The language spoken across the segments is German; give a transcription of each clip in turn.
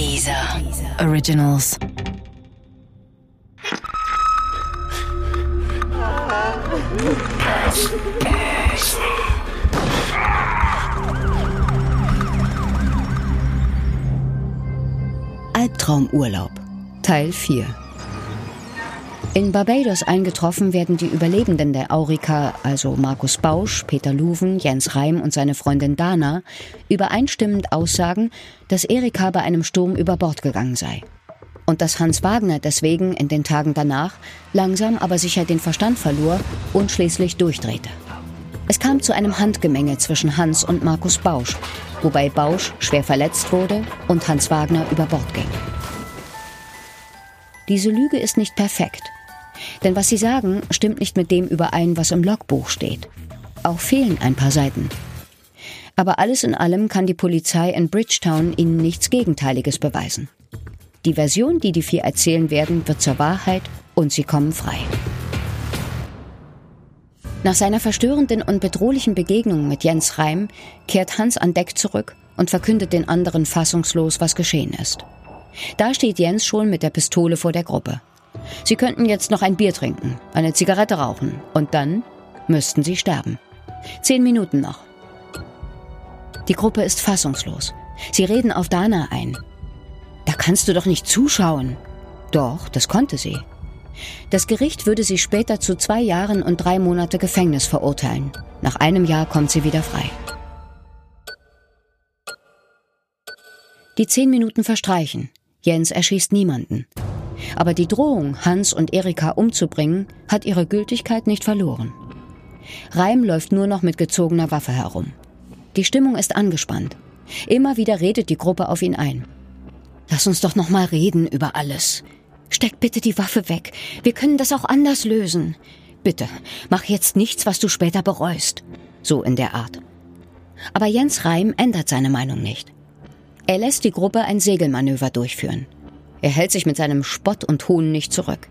Dieser Originals. Albtraumurlaub Teil 4 in Barbados eingetroffen werden die Überlebenden der Aurika, also Markus Bausch, Peter Luven, Jens Reim und seine Freundin Dana, übereinstimmend aussagen, dass Erika bei einem Sturm über Bord gegangen sei. Und dass Hans Wagner deswegen in den Tagen danach langsam aber sicher den Verstand verlor und schließlich durchdrehte. Es kam zu einem Handgemenge zwischen Hans und Markus Bausch, wobei Bausch schwer verletzt wurde und Hans Wagner über Bord ging. Diese Lüge ist nicht perfekt. Denn was sie sagen, stimmt nicht mit dem überein, was im Logbuch steht. Auch fehlen ein paar Seiten. Aber alles in allem kann die Polizei in Bridgetown ihnen nichts Gegenteiliges beweisen. Die Version, die die vier erzählen werden, wird zur Wahrheit und sie kommen frei. Nach seiner verstörenden und bedrohlichen Begegnung mit Jens Reim kehrt Hans an Deck zurück und verkündet den anderen fassungslos, was geschehen ist. Da steht Jens schon mit der Pistole vor der Gruppe. Sie könnten jetzt noch ein Bier trinken, eine Zigarette rauchen und dann müssten sie sterben. Zehn Minuten noch. Die Gruppe ist fassungslos. Sie reden auf Dana ein. Da kannst du doch nicht zuschauen. Doch, das konnte sie. Das Gericht würde sie später zu zwei Jahren und drei Monate Gefängnis verurteilen. Nach einem Jahr kommt sie wieder frei. Die zehn Minuten verstreichen. Jens erschießt niemanden. Aber die Drohung, Hans und Erika umzubringen, hat ihre Gültigkeit nicht verloren. Reim läuft nur noch mit gezogener Waffe herum. Die Stimmung ist angespannt. Immer wieder redet die Gruppe auf ihn ein. Lass uns doch noch mal reden über alles. Steck bitte die Waffe weg. Wir können das auch anders lösen. Bitte, mach jetzt nichts, was du später bereust. So in der Art. Aber Jens Reim ändert seine Meinung nicht. Er lässt die Gruppe ein Segelmanöver durchführen. Er hält sich mit seinem Spott und Hohn nicht zurück.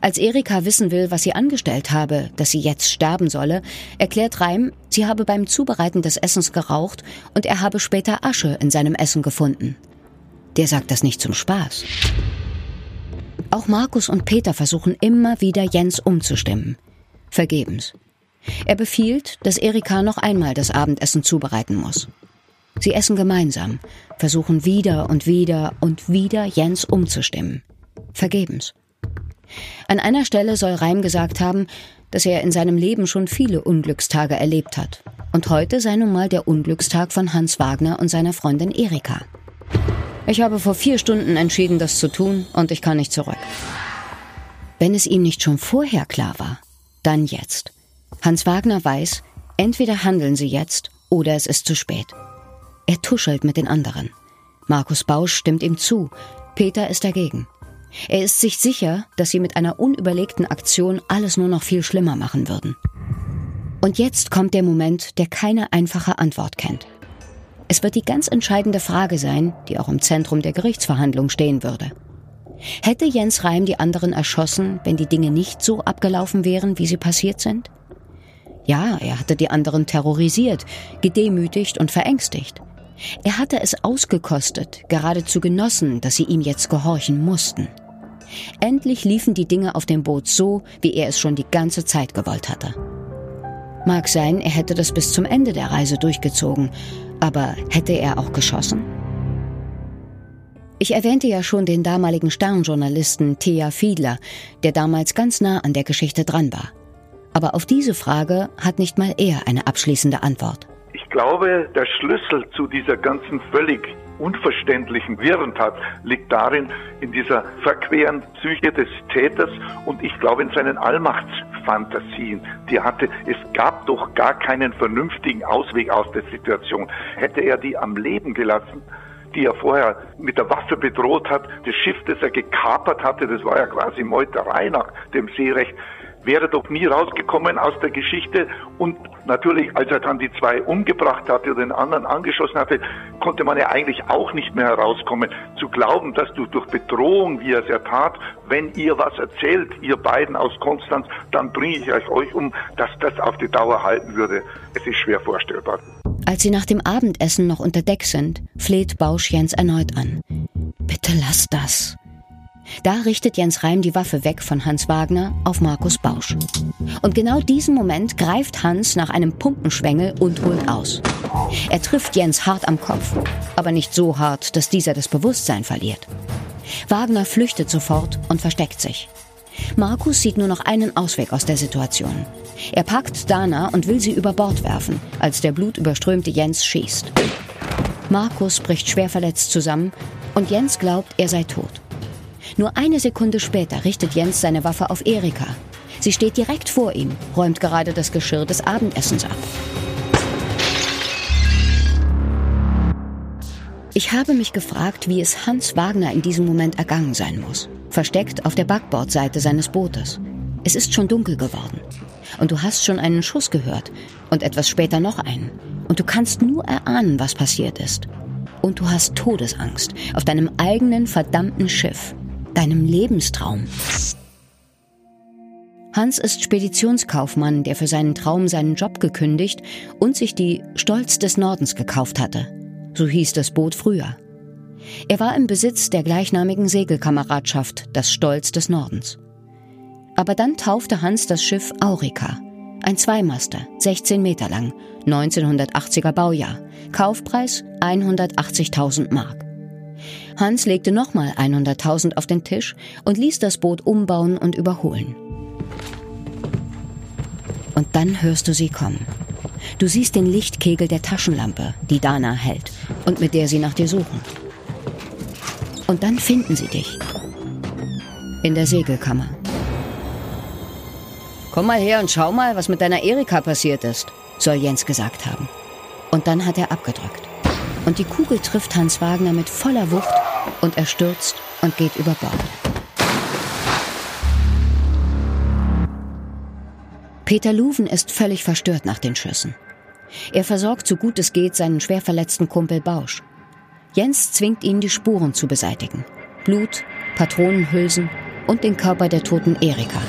Als Erika wissen will, was sie angestellt habe, dass sie jetzt sterben solle, erklärt Reim, sie habe beim Zubereiten des Essens geraucht und er habe später Asche in seinem Essen gefunden. Der sagt das nicht zum Spaß. Auch Markus und Peter versuchen immer wieder Jens umzustimmen. Vergebens. Er befiehlt, dass Erika noch einmal das Abendessen zubereiten muss. Sie essen gemeinsam, versuchen wieder und wieder und wieder Jens umzustimmen. Vergebens. An einer Stelle soll Reim gesagt haben, dass er in seinem Leben schon viele Unglückstage erlebt hat. Und heute sei nun mal der Unglückstag von Hans Wagner und seiner Freundin Erika. Ich habe vor vier Stunden entschieden, das zu tun, und ich kann nicht zurück. Wenn es ihm nicht schon vorher klar war, dann jetzt. Hans Wagner weiß, entweder handeln sie jetzt oder es ist zu spät. Er tuschelt mit den anderen. Markus Bausch stimmt ihm zu, Peter ist dagegen. Er ist sich sicher, dass sie mit einer unüberlegten Aktion alles nur noch viel schlimmer machen würden. Und jetzt kommt der Moment, der keine einfache Antwort kennt. Es wird die ganz entscheidende Frage sein, die auch im Zentrum der Gerichtsverhandlung stehen würde. Hätte Jens Reim die anderen erschossen, wenn die Dinge nicht so abgelaufen wären, wie sie passiert sind? Ja, er hatte die anderen terrorisiert, gedemütigt und verängstigt. Er hatte es ausgekostet, geradezu genossen, dass sie ihm jetzt gehorchen mussten. Endlich liefen die Dinge auf dem Boot so, wie er es schon die ganze Zeit gewollt hatte. Mag sein, er hätte das bis zum Ende der Reise durchgezogen, aber hätte er auch geschossen? Ich erwähnte ja schon den damaligen Sternjournalisten Thea Fiedler, der damals ganz nah an der Geschichte dran war. Aber auf diese Frage hat nicht mal er eine abschließende Antwort. Ich glaube, der Schlüssel zu dieser ganzen völlig unverständlichen Wirrentat liegt darin, in dieser verqueren Psyche des Täters und ich glaube in seinen Allmachtsfantasien, die er hatte. Es gab doch gar keinen vernünftigen Ausweg aus der Situation. Hätte er die am Leben gelassen, die er vorher mit der Waffe bedroht hat, das Schiff, das er gekapert hatte, das war ja quasi Meuterei nach dem Seerecht, wäre doch nie rausgekommen aus der Geschichte. Und natürlich, als er dann die zwei umgebracht hatte oder den anderen angeschossen hatte, konnte man ja eigentlich auch nicht mehr herauskommen. Zu glauben, dass du durch Bedrohung, wie er es ja tat, wenn ihr was erzählt, ihr beiden aus Konstanz, dann bringe ich euch euch um, dass das auf die Dauer halten würde. Es ist schwer vorstellbar. Als sie nach dem Abendessen noch unter Deck sind, fleht Bausch Jens erneut an. Bitte lass das. Da richtet Jens Reim die Waffe weg von Hans Wagner auf Markus Bausch. Und genau diesen Moment greift Hans nach einem Pumpenschwengel und holt aus. Er trifft Jens hart am Kopf, aber nicht so hart, dass dieser das Bewusstsein verliert. Wagner flüchtet sofort und versteckt sich. Markus sieht nur noch einen Ausweg aus der Situation. Er packt Dana und will sie über Bord werfen, als der blutüberströmte Jens schießt. Markus bricht schwer verletzt zusammen und Jens glaubt, er sei tot. Nur eine Sekunde später richtet Jens seine Waffe auf Erika. Sie steht direkt vor ihm, räumt gerade das Geschirr des Abendessens ab. Ich habe mich gefragt, wie es Hans Wagner in diesem Moment ergangen sein muss. Versteckt auf der Backbordseite seines Bootes. Es ist schon dunkel geworden. Und du hast schon einen Schuss gehört. Und etwas später noch einen. Und du kannst nur erahnen, was passiert ist. Und du hast Todesangst auf deinem eigenen verdammten Schiff deinem Lebenstraum. Hans ist Speditionskaufmann, der für seinen Traum seinen Job gekündigt und sich die Stolz des Nordens gekauft hatte. So hieß das Boot früher. Er war im Besitz der gleichnamigen Segelkameradschaft, das Stolz des Nordens. Aber dann taufte Hans das Schiff Aurika, ein Zweimaster, 16 Meter lang, 1980er Baujahr, Kaufpreis 180.000 Mark. Hans legte nochmal 100.000 auf den Tisch und ließ das Boot umbauen und überholen. Und dann hörst du sie kommen. Du siehst den Lichtkegel der Taschenlampe, die Dana hält und mit der sie nach dir suchen. Und dann finden sie dich. In der Segelkammer. Komm mal her und schau mal, was mit deiner Erika passiert ist, soll Jens gesagt haben. Und dann hat er abgedrückt. Und die Kugel trifft Hans Wagner mit voller Wucht und er stürzt und geht über Bord. Peter Luven ist völlig verstört nach den Schüssen. Er versorgt so gut es geht seinen schwer verletzten Kumpel Bausch. Jens zwingt ihn, die Spuren zu beseitigen. Blut, Patronenhülsen und den Körper der toten Erika.